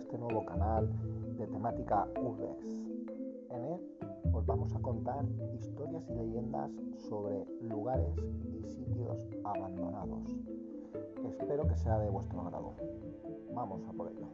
este nuevo canal de temática Urbex. En él os vamos a contar historias y leyendas sobre lugares y sitios abandonados. Espero que sea de vuestro agrado. Vamos a por ello.